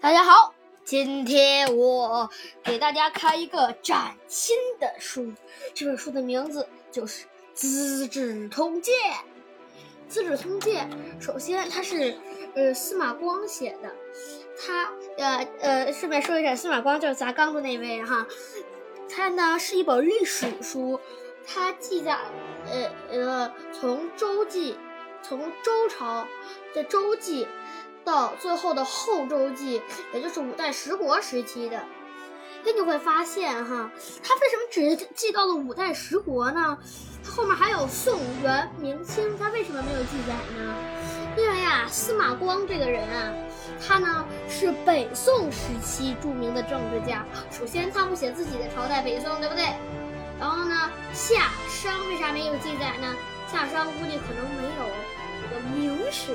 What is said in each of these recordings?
大家好，今天我给大家开一个崭新的书，这本书的名字就是《资治通鉴》。《资治通鉴》首先它是呃司马光写的，他呃呃顺便说一下，司马光就是砸缸的那位哈。它呢是一本历史书，它记载呃呃从周记，从周朝的周记。到最后的后周记，也就是五代十国时期的，那你会发现哈，他为什么只记到了五代十国呢？他后面还有宋元明清，他为什么没有记载呢？因为啊，司马光这个人啊，他呢是北宋时期著名的政治家。首先，他不写自己的朝代北宋，对不对？然后呢，夏商为啥没有记载呢？夏商估计可能没有这个明史。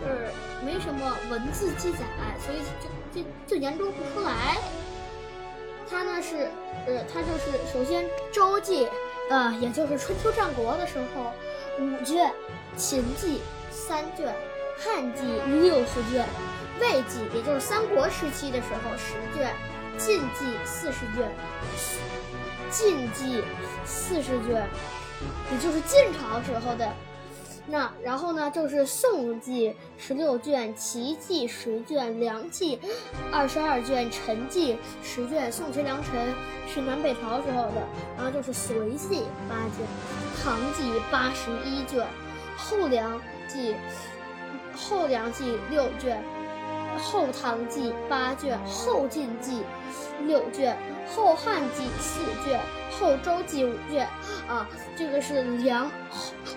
就是没什么文字记载，所以就就就研究不出来。它呢是，呃，它就是首先周记，呃，也就是春秋战国的时候五卷，秦记三卷，汉记六十卷，魏记也就是三国时期的时候十卷，晋记四十卷，晋记四十卷，也就是晋朝时候的。那然后呢，就是宋记十六卷，齐记十卷，梁记二十二卷，陈记十卷。宋齐梁陈是南北朝时候的，然后就是隋记八卷，唐记八十一卷，后梁记后梁记六卷，后唐记八卷，后晋记六卷，后汉记四卷，后周记五卷。啊，这个是梁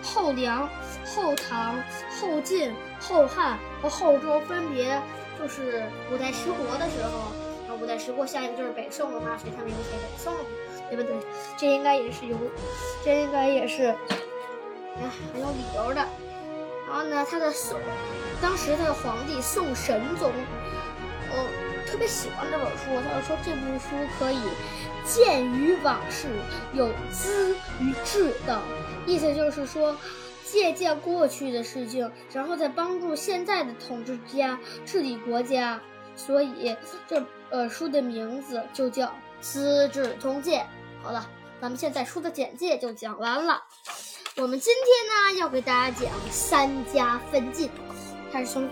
后后梁。后唐、后晋、后汉和后周分别就是五代十国的时候，啊，五代十国下一个就是北宋了嘛，所以他们就写北宋，对不对？这应该也是有，这应该也是，哎，很有理由的。然后呢，他的宋，当时他的皇帝宋神宗，嗯，特别喜欢这本书，他就说这部书可以鉴于往事，有资于治等，意思就是说。借鉴过去的事情，然后再帮助现在的统治家治理国家，所以这呃书的名字就叫《资治通鉴》。好了，咱们现在书的简介就讲完了。我们今天呢要给大家讲三家分晋，开始从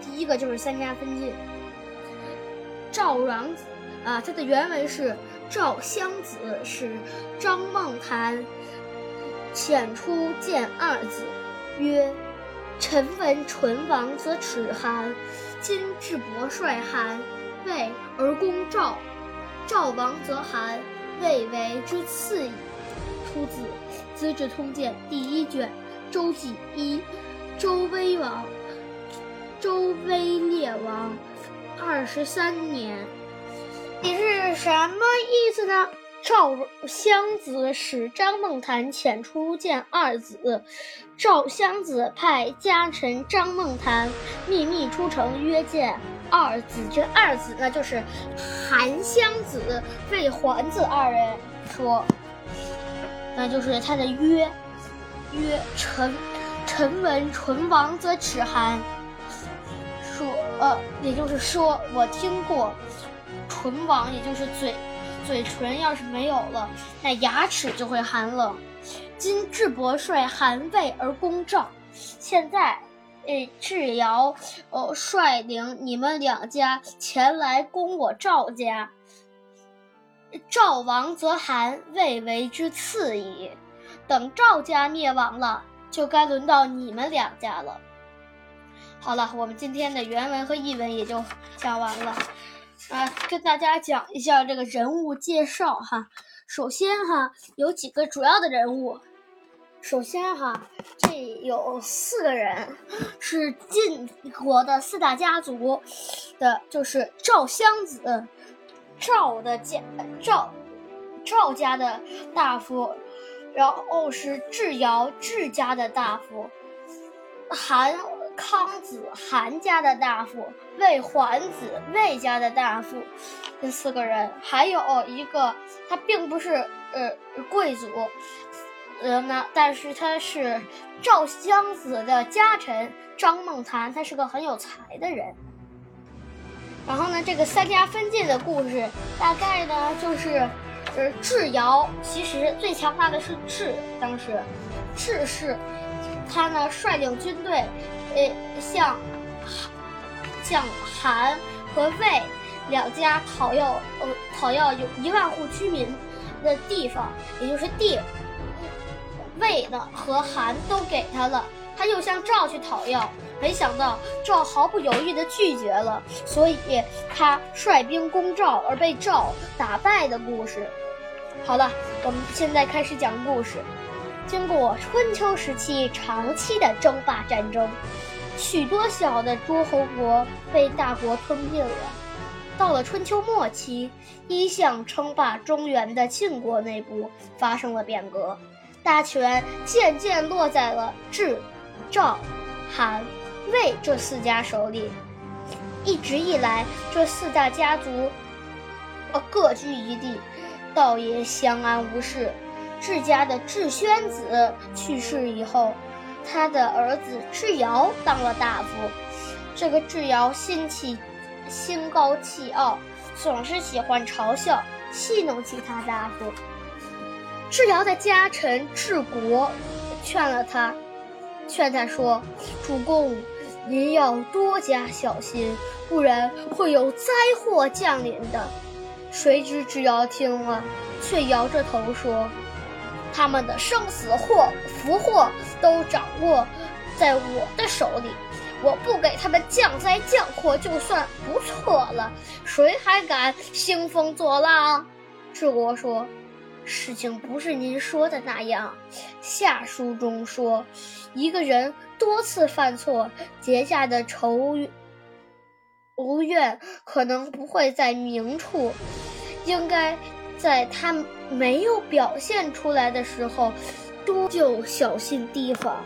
第一个就是三家分晋。赵王子啊，它的原文是赵襄子是张孟谈。遣出见二子，曰：“臣闻唇亡则齿寒，今智伯率寒，魏而攻赵。赵亡则寒，魏为之次矣。”出自《资治通鉴》第一卷《周记》一。周威王，周威烈王二十三年，你是什么意思呢？赵襄子使张孟谈遣出见二子，赵襄子派家臣张孟谈秘密出城约见二子。这二子呢，就是韩襄子、魏桓子二人。说，那就是他的曰曰臣臣闻唇亡则齿寒。说，呃，也就是说，我听过唇亡，也就是嘴。嘴唇要是没有了，那牙齿就会寒冷。今智伯率韩魏而攻赵，现在，呃，智瑶，呃，率领你们两家前来攻我赵家。赵王则韩，魏为之次矣。等赵家灭亡了，就该轮到你们两家了。好了，我们今天的原文和译文也就讲完了。啊，跟大家讲一下这个人物介绍哈。首先哈，有几个主要的人物。首先哈，这有四个人是晋国的四大家族的，就是赵襄子，赵的家赵赵家的大夫，然后是智瑶智家的大夫，韩。康子韩家的大夫，魏桓子魏家的大夫，这四个人，还有一个他并不是呃贵族，呃那但是他是赵襄子的家臣张孟谈，他是个很有才的人。然后呢，这个三家分晋的故事大概呢就是，呃，智瑶其实最强大的是智，当时智是，他呢率领军队，呃，向向韩和魏两家讨要，呃，讨要有一万户居民的地方，也就是地。魏呢和韩都给他了，他又向赵去讨要。没想到赵毫不犹豫地拒绝了，所以他率兵攻赵而被赵打败的故事。好了，我们现在开始讲故事。经过春秋时期长期的争霸战争，许多小的诸侯国被大国吞并了。到了春秋末期，一向称霸中原的晋国内部发生了变革，大权渐渐落在了智、赵、韩。魏这四家手里，一直以来，这四大家族，呃，各居一地，倒也相安无事。智家的智宣子去世以后，他的儿子智瑶当了大夫。这个智瑶心气心高气傲，总是喜欢嘲笑戏弄其他大夫。智瑶的家臣智国劝了他。劝他说：“主公，您要多加小心，不然会有灾祸降临的。”谁知智瑶听了，却摇着头说：“他们的生死祸福祸都掌握在我的手里，我不给他们降灾降祸，就算不错了。谁还敢兴风作浪？”智国说。事情不是您说的那样。下书中说，一个人多次犯错，结下的仇仇怨可能不会在明处，应该在他没有表现出来的时候，多就小心提防。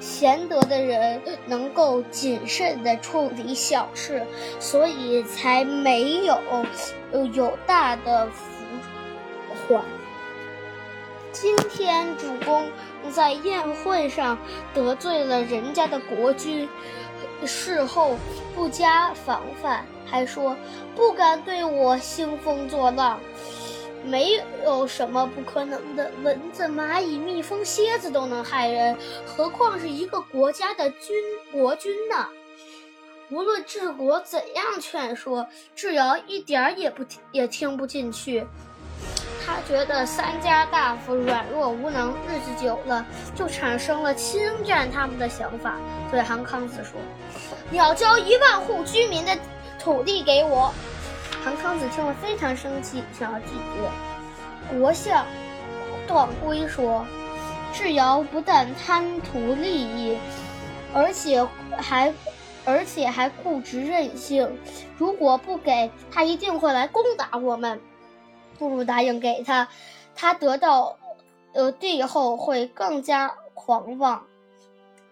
贤德的人能够谨慎地处理小事，所以才没有有大的。今天主公在宴会上得罪了人家的国君，事后不加防范，还说不敢对我兴风作浪，没有什么不可能的。蚊子、蚂蚁、蜜蜂、蝎子都能害人，何况是一个国家的君国君呢？无论治国怎样劝说，智瑶一点儿也不，也听不进去。他觉得三家大夫软弱无能，日子久了就产生了侵占他们的想法。对韩康子说：“你要交一万户居民的土地给我。”韩康子听了非常生气，想要拒绝。国相段圭说：“智瑶不但贪图利益，而且还而且还固执任性。如果不给他，一定会来攻打我们。”不如答应给他，他得到，呃地后会更加狂妄，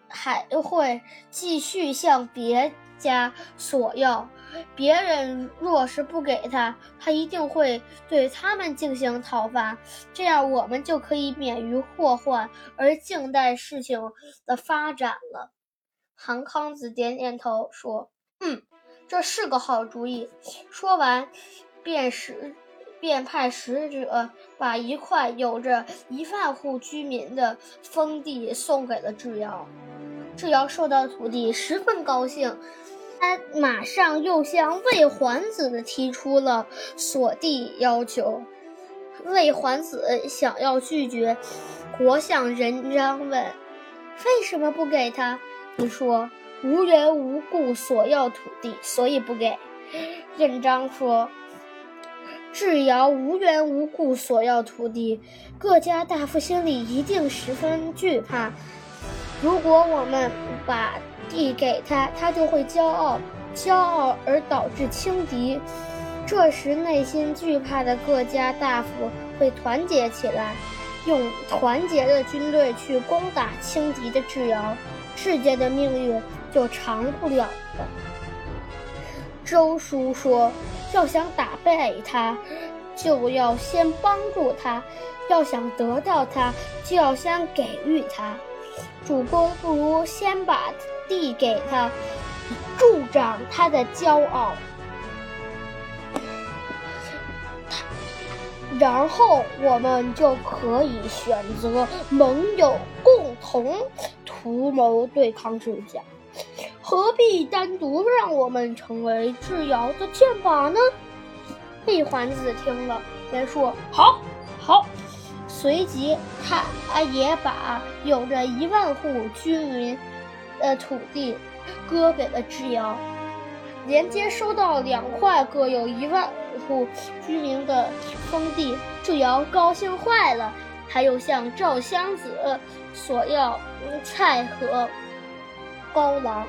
还会继续向别家索要。别人若是不给他，他一定会对他们进行讨伐。这样我们就可以免于祸患，而静待事情的发展了。韩康子点点头说：“嗯，这是个好主意。”说完，便是。便派使者把一块有着一万户居民的封地送给了智瑶。智瑶收到土地，十分高兴。他马上又向魏桓子提出了锁地要求。魏桓子想要拒绝，国相任章问：“为什么不给他？”你说：“无缘无故索要土地，所以不给。”任章说。智瑶无缘无故索要土地，各家大夫心里一定十分惧怕。如果我们把地给他，他就会骄傲，骄傲而导致轻敌。这时内心惧怕的各家大夫会团结起来，用团结的军队去攻打轻敌的智瑶，世界的命运就长不了了。周叔说。要想打败他就要先帮助他要想得到他就要先给予他。主公不如先把地给他助长他的骄傲。然后我们就可以选择盟友共同图谋对抗之下何必单独让我们成为智瑶的箭靶呢？魏桓子听了，便说：“好，好。”随即，他也把有着一万户居民的土地割给了智瑶。连接收到两块各有一万户居民的封地，智瑶高兴坏了。他又向赵襄子索要菜和高粱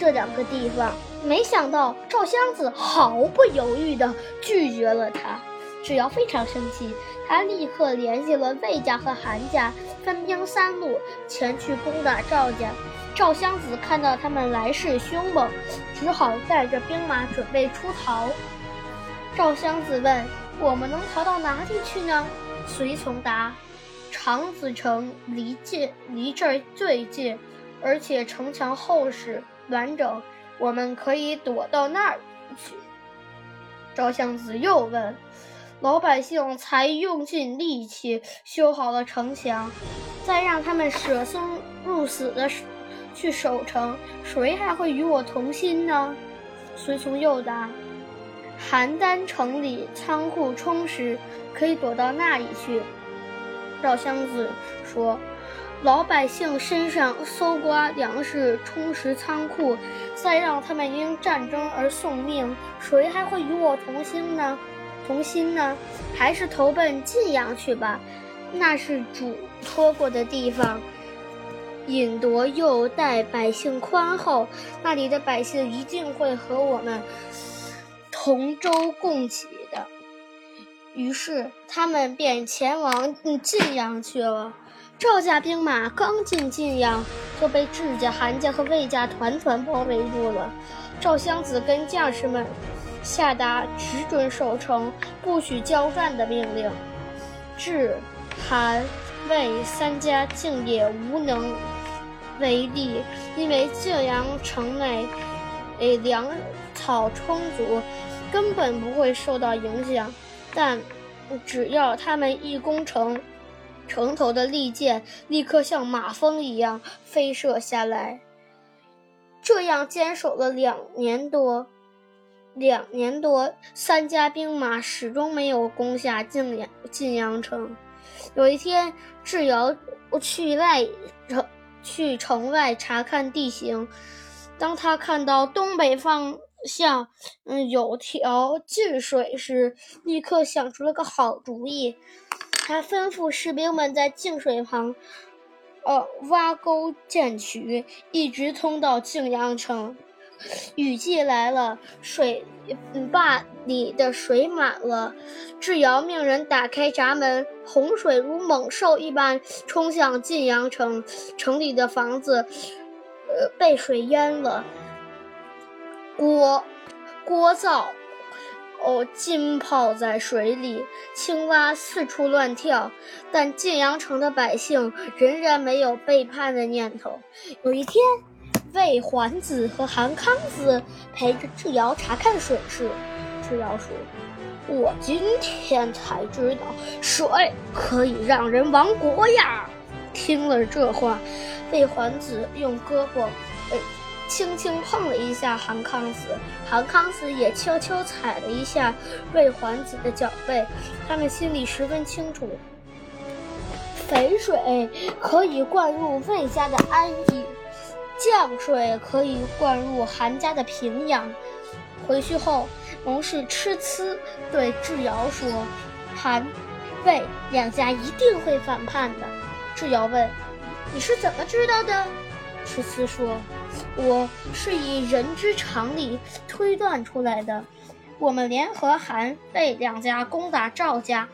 这两个地方，没想到赵襄子毫不犹豫地拒绝了他。智瑶非常生气，他立刻联系了魏家和韩家，分兵三路前去攻打赵家。赵襄子看到他们来势凶猛，只好带着兵马准备出逃。赵襄子问：“我们能逃到哪里去呢？”随从答：“长子城离近，离这儿最近，而且城墙厚实完整，我们可以躲到那儿去。”赵襄子又问：“老百姓才用尽力气修好了城墙，再让他们舍生入死的？”去守城，谁还会与我同心呢？随从又答：“邯郸城里仓库充实，可以躲到那里去。”赵襄子说：“老百姓身上搜刮粮食，充实仓库，再让他们因战争而送命，谁还会与我同心呢？同心呢？还是投奔晋阳去吧，那是主托过的地方。”引夺又待百姓宽厚，那里的百姓一定会和我们同舟共济的。于是他们便前往晋阳去了。赵家兵马刚进晋阳，就被智家、韩家和魏家团团包围住了。赵襄子跟将士们下达只准守城、不许交战的命令。智、韩、魏三家竟也无能。为力，因为晋阳城内，诶粮草充足，根本不会受到影响。但只要他们一攻城，城头的利箭立刻像马蜂一样飞射下来。这样坚守了两年多，两年多，三家兵马始终没有攻下晋阳晋阳城。有一天，智瑶去外城。去城外查看地形，当他看到东北方向，嗯，有条进水时，立刻想出了个好主意。他吩咐士兵们在净水旁，呃，挖沟建渠，一直通到泾阳城。雨季来了，水坝里的水满了。智瑶命人打开闸门，洪水如猛兽一般冲向晋阳城，城里的房子，呃，被水淹了。锅锅灶哦浸泡在水里，青蛙四处乱跳。但晋阳城的百姓仍然没有背叛的念头。有一天。魏桓子和韩康子陪着智瑶查看水势。智瑶说：“我今天才知道，水可以让人亡国呀！”听了这话，魏桓子用胳膊，呃，轻轻碰了一下韩康子，韩康子也悄悄踩了一下魏桓子的脚背。他们心里十分清楚，肥水可以灌入魏家的安邑。降水可以灌入韩家的平阳。回去后，谋士痴呲对智瑶说：“韩、魏两家一定会反叛的。”智瑶问：“你是怎么知道的？”痴呲说：“我是以人之常理推断出来的。我们联合韩、魏两家攻打赵家。”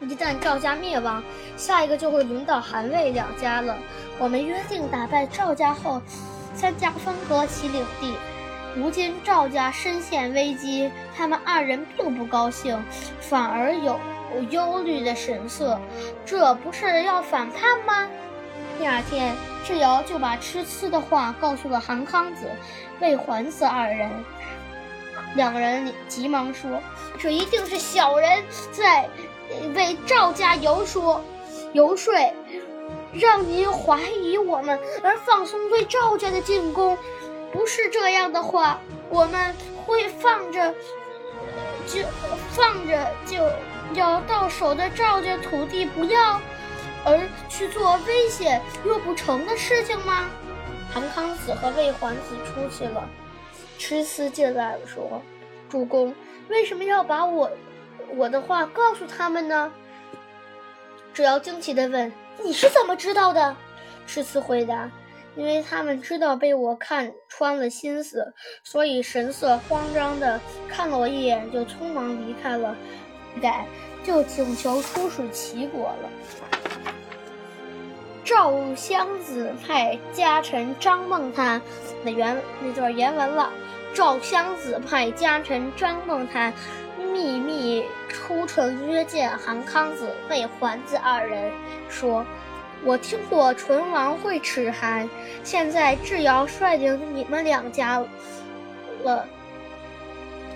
一旦赵家灭亡，下一个就会轮到韩魏两家了。我们约定打败赵家后，三家分割其领地。如今赵家深陷危机，他们二人并不高兴，反而有忧虑的神色。这不是要反叛吗？第二天，智瑶就把痴呲的话告诉了韩康子、魏桓子二人。两人急忙说：“这一定是小人在为赵家游说，游说，让您怀疑我们，而放松对赵家的进攻。不是这样的话，我们会放着，就放着就要到手的赵家土地不要，而去做危险又不成的事情吗？”韩康子和魏桓子出去了。迟思进来了，说：“主公，为什么要把我我的话告诉他们呢？”只要惊奇地问：“你是怎么知道的？”迟思回答：“因为他们知道被我看穿了心思，所以神色慌张地看了我一眼，就匆忙离开了，改就请求出使齐国了。”赵襄子派家臣张孟谈，那原那段原文了。赵襄子派家臣张孟谈秘密出城约见韩康子、魏桓子二人，说：“我听过唇王会齿寒，现在智瑶率领你们两家了，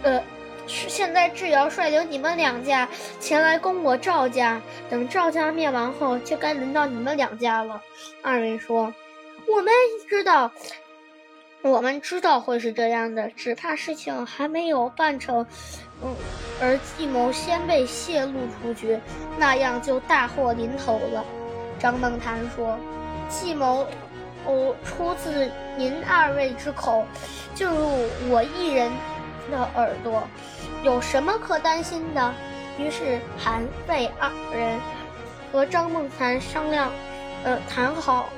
呃，现在智瑶率领你们两家前来攻我赵家，等赵家灭亡后，就该轮到你们两家了。”二人说：“我们知道。”我们知道会是这样的，只怕事情还没有办成，嗯，而计谋先被泄露出去，那样就大祸临头了。张梦谈说：“计谋，哦，出自您二位之口，就入我一人的耳朵，有什么可担心的？”于是韩魏二人和张梦谈商量，呃，谈好，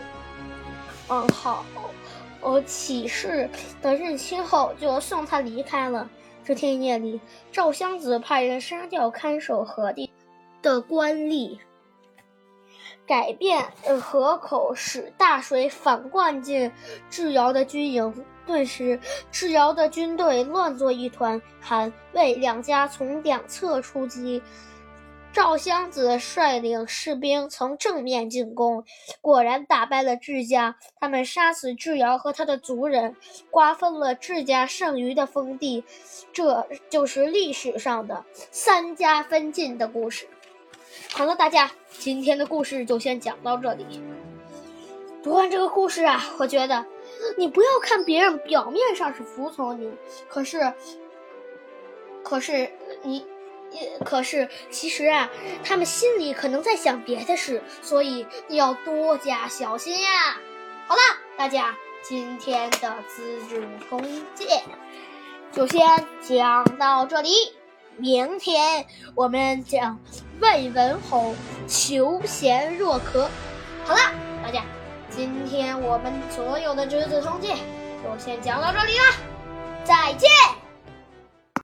嗯，好。呃起事的日期后，就送他离开了。这天夜里，赵襄子派人杀掉看守河地的官吏，改变河口，使大水反灌进智瑶的军营。顿时，智瑶的军队乱作一团，韩魏两家从两侧出击。赵襄子率领士兵从正面进攻，果然打败了智家。他们杀死智瑶和他的族人，瓜分了智家剩余的封地。这就是历史上的三家分晋的故事。好了，大家，今天的故事就先讲到这里。读完这个故事啊，我觉得你不要看别人表面上是服从你，可是，可是你。可是，其实啊，他们心里可能在想别的事，所以你要多加小心呀。好了，大家，今天的《资治通鉴》就先讲到这里，明天我们讲魏文侯求贤若渴。好了，大家，今天我们所有的《侄子通鉴》就先讲到这里了，再见。